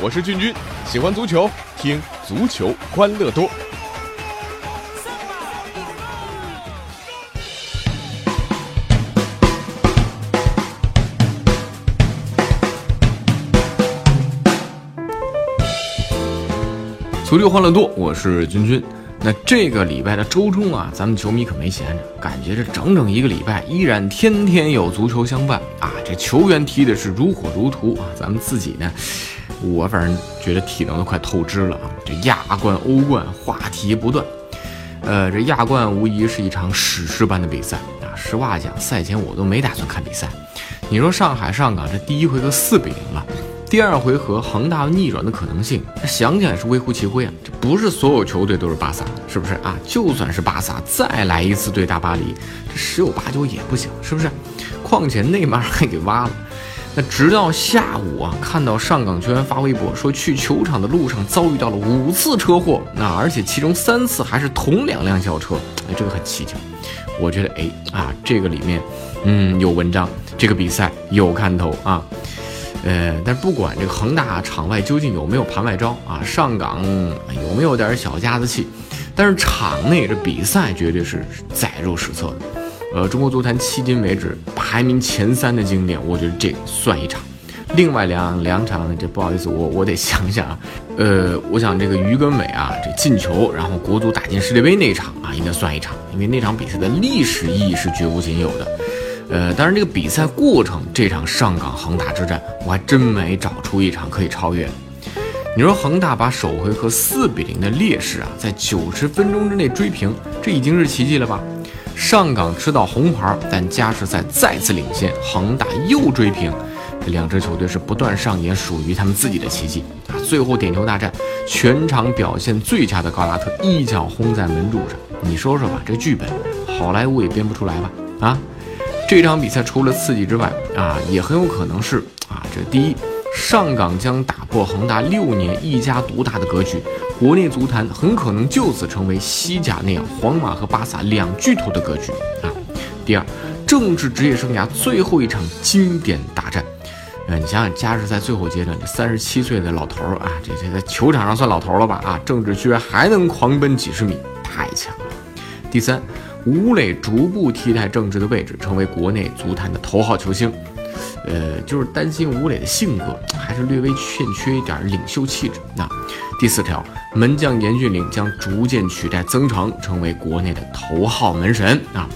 我是俊君，喜欢足球，听足球欢乐多。足球欢乐多，我是君君。那这个礼拜的周中啊，咱们球迷可没闲着，感觉这整整一个礼拜依然天天有足球相伴啊！这球员踢的是如火如荼啊，咱们自己呢，我反正觉得体能都快透支了啊！这亚冠、欧冠话题不断，呃，这亚冠无疑是一场史诗般的比赛啊！实话讲，赛前我都没打算看比赛。你说上海上港这第一回合四比零了。第二回合恒大逆转的可能性，想想也是微乎其微啊！这不是所有球队都是巴萨，是不是啊？就算是巴萨再来一次对大巴黎，这十有八九也不行，是不是？况且内马尔还给挖了。那直到下午啊，看到上港球员发微博说，去球场的路上遭遇到了五次车祸，那而且其中三次还是同两辆轿车，哎，这个很蹊跷。我觉得，哎啊，这个里面，嗯，有文章，这个比赛有看头啊。呃，但不管这个恒大场外究竟有没有盘外招啊，上港有没有点小家子气，但是场内这比赛绝对是载入史册的。呃，中国足坛迄今为止排名前三的经典，我觉得这算一场。另外两两场，这不好意思，我我得想想啊。呃，我想这个于根伟啊，这进球，然后国足打进世界杯那场啊，应该算一场，因为那场比赛的历史意义是绝无仅有的。呃，当然，这个比赛过程，这场上港恒大之战，我还真没找出一场可以超越。你说恒大把首回合四比零的劣势啊，在九十分钟之内追平，这已经是奇迹了吧？上港吃到红牌，但加时赛再次领先，恒大又追平，这两支球队是不断上演属于他们自己的奇迹啊！最后点球大战，全场表现最佳的高拉特一脚轰在门柱上，你说说吧，这剧本好莱坞也编不出来吧？啊？这场比赛除了刺激之外啊，也很有可能是啊，这第一，上港将打破恒大六年一家独大的格局，国内足坛很可能就此成为西甲那样皇马和巴萨两巨头的格局啊。第二，正是职业生涯最后一场经典大战，呃，你想想加时赛最后阶段，这三十七岁的老头儿啊，这这在球场上算老头了吧？啊，郑智居然还能狂奔几十米，太强了。第三。吴磊逐步替代郑智的位置，成为国内足坛的头号球星。呃，就是担心吴磊的性格还是略微欠缺一点领袖气质。那第四条，门将严俊凌将逐渐取代曾诚，成为国内的头号门神。啊，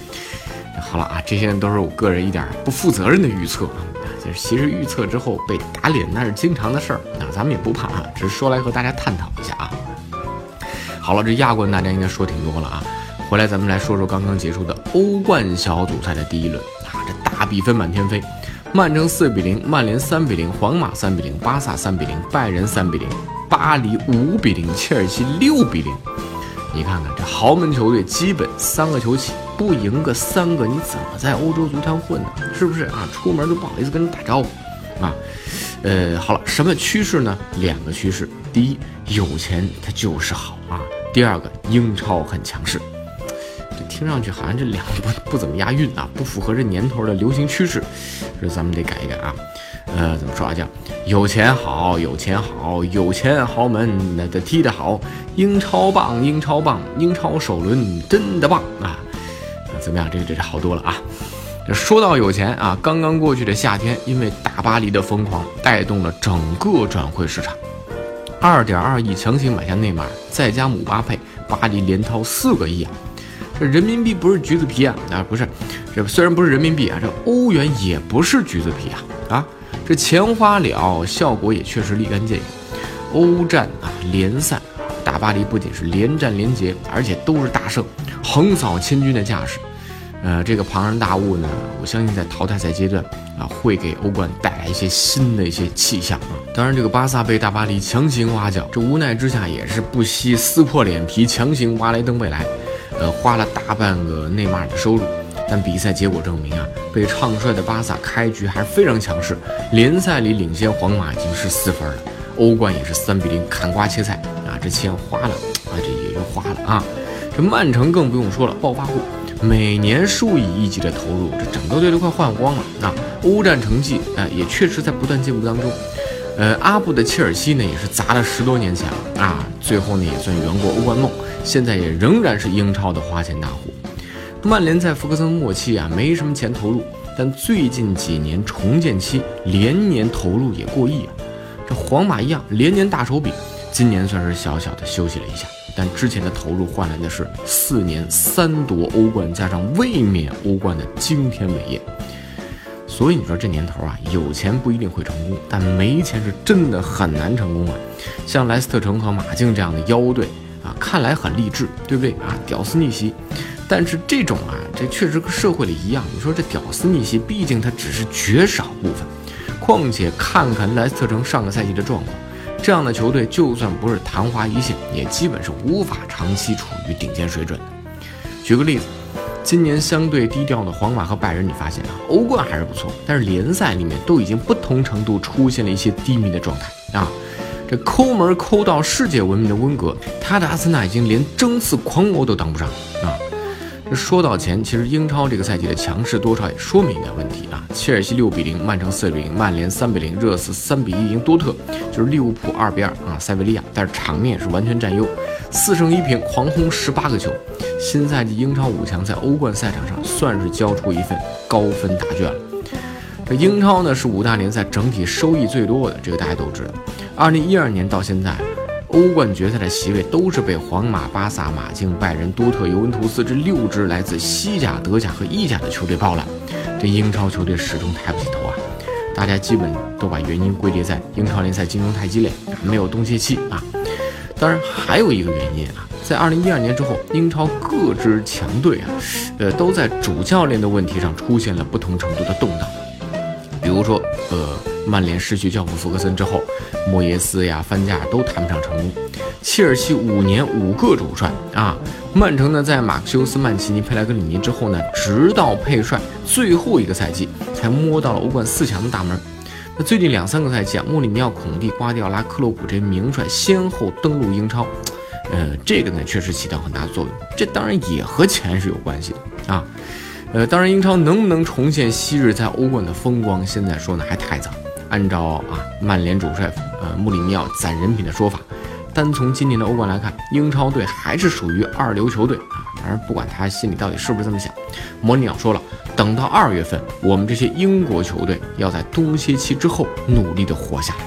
好了啊，这些都是我个人一点不负责任的预测啊。就是其实预测之后被打脸那是经常的事儿。那咱们也不怕啊，只是说来和大家探讨一下啊。好了，这亚冠大家应该说挺多了啊。回来，咱们来说说刚刚结束的欧冠小组赛的第一轮啊，这大比分满天飞，曼城四比零，曼联三比零，皇马三比零，巴萨三比零，拜仁三比零，巴黎五比零，切尔西六比零。你看看这豪门球队，基本三个球起，不赢个三个，你怎么在欧洲足坛混呢？是不是啊？出门都不好意思跟人打招呼啊？呃，好了，什么趋势呢？两个趋势，第一，有钱它就是好啊；第二个，英超很强势。这听上去好像这两个不不怎么押韵啊，不符合这年头的流行趋势，这咱们得改一改啊。呃，怎么说啊？叫有钱好，有钱好，有钱豪门那的踢得好，英超棒，英超棒，英超首轮真的棒啊！怎么样？这这这好多了啊。这说到有钱啊，刚刚过去的夏天，因为大巴黎的疯狂，带动了整个转会市场，二点二亿强行买下内马尔，再加姆巴佩，巴黎连掏四个亿啊！人民币不是橘子皮啊啊不是，这虽然不是人民币啊，这欧元也不是橘子皮啊啊，这钱花了，效果也确实立竿见影。欧战啊连赛，大巴黎不仅是连战连捷，而且都是大胜，横扫千军的架势。呃，这个庞然大物呢，我相信在淘汰赛阶段啊，会给欧冠带来一些新的一些气象啊。当然，这个巴萨被大巴黎强行挖角，这无奈之下也是不惜撕破脸皮，强行挖来登贝莱。呃，花了大半个内马尔的收入，但比赛结果证明啊，被唱衰的巴萨开局还是非常强势，联赛里领先皇马已经是四分了，欧冠也是三比零砍瓜切菜啊，这钱花了啊，这也就花了啊。这曼城更不用说了，暴发户，每年数以亿计的投入，这整个队都快换光了啊！欧战成绩啊，也确实在不断进步当中。呃，阿布的切尔西呢，也是砸了十多年钱了啊，最后呢也算圆过欧冠梦，现在也仍然是英超的花钱大户。曼联在福克森末期啊，没什么钱投入，但最近几年重建期连年投入也过亿啊。这皇马一样，连年大手笔，今年算是小小的休息了一下，但之前的投入换来的是四年三夺欧冠加上卫冕欧冠的惊天伟业。所以你说这年头啊，有钱不一定会成功，但没钱是真的很难成功啊。像莱斯特城和马竞这样的妖队啊，看来很励志，对不对啊？屌丝逆袭，但是这种啊，这确实跟社会里一样。你说这屌丝逆袭，毕竟它只是绝少部分。况且看看莱斯特城上个赛季的状况，这样的球队就算不是昙花一现，也基本是无法长期处于顶尖水准的。举个例子。今年相对低调的皇马和拜仁，你发现啊，欧冠还是不错，但是联赛里面都已经不同程度出现了一些低迷的状态啊。这抠门抠到世界闻名的温格，他的阿森纳已经连争四狂魔都当不上啊。这说到钱，其实英超这个赛季的强势多少也说明一点问题啊。切尔西六比零，曼城四比零，曼联三比零，热刺三比一赢多特，就是利物浦二比二啊，塞维利亚，但是场面也是完全占优，四胜一平，狂轰十八个球。新赛季英超五强在欧冠赛场上算是交出一份高分答卷了。这英超呢是五大联赛整体收益最多的，这个大家都知道。二零一二年到现在，欧冠决赛的席位都是被皇马、巴萨、马竞、拜仁、多特、尤文图斯这六支来自西甲、德甲和意甲的球队包揽。这英超球队始终抬不起头啊！大家基本都把原因归结在英超联赛竞争太激烈，没有冬歇期啊。当然还有一个原因啊。在二零一二年之后，英超各支强队啊，呃，都在主教练的问题上出现了不同程度的动荡。比如说，呃，曼联失去教父福格森之后，莫耶斯呀、范加尔都谈不上成功。切尔西五年五个主帅啊，曼城呢，在马克修斯、曼奇尼、佩莱格里尼之后呢，直到佩帅最后一个赛季才摸到了欧冠四强的大门。那最近两三个赛季啊，穆里尼奥、孔蒂、瓜迪奥拉、克洛普这些名帅先后登陆英超。呃，这个呢确实起到很大作用，这当然也和钱是有关系的啊。呃，当然英超能不能重现昔日在欧冠的风光，现在说呢还太早。按照啊曼联主帅呃穆里尼奥攒人品的说法，单从今年的欧冠来看，英超队还是属于二流球队啊。当然不管他心里到底是不是这么想，穆里尼奥说了，等到二月份，我们这些英国球队要在冬歇期之后努力的活下来。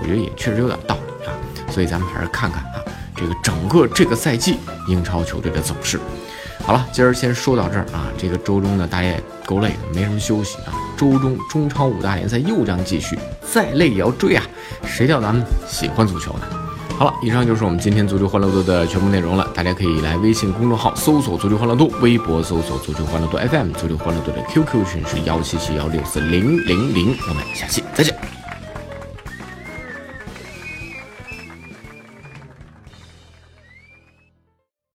我觉得也确实有点道理啊，所以咱们还是看看啊。这个整个这个赛季英超球队的走势，好了，今儿先说到这儿啊。这个周中呢，大家也够累的，没什么休息啊。周中中超五大联赛又将继续，再累也要追啊。谁叫咱们喜欢足球呢？好了，以上就是我们今天足球欢乐多的全部内容了。大家可以来微信公众号搜索“足球欢乐多”，微博搜索“足球欢乐多 FM”，足球欢乐多的 QQ 群是幺七七幺六四零零零。我们下期再见。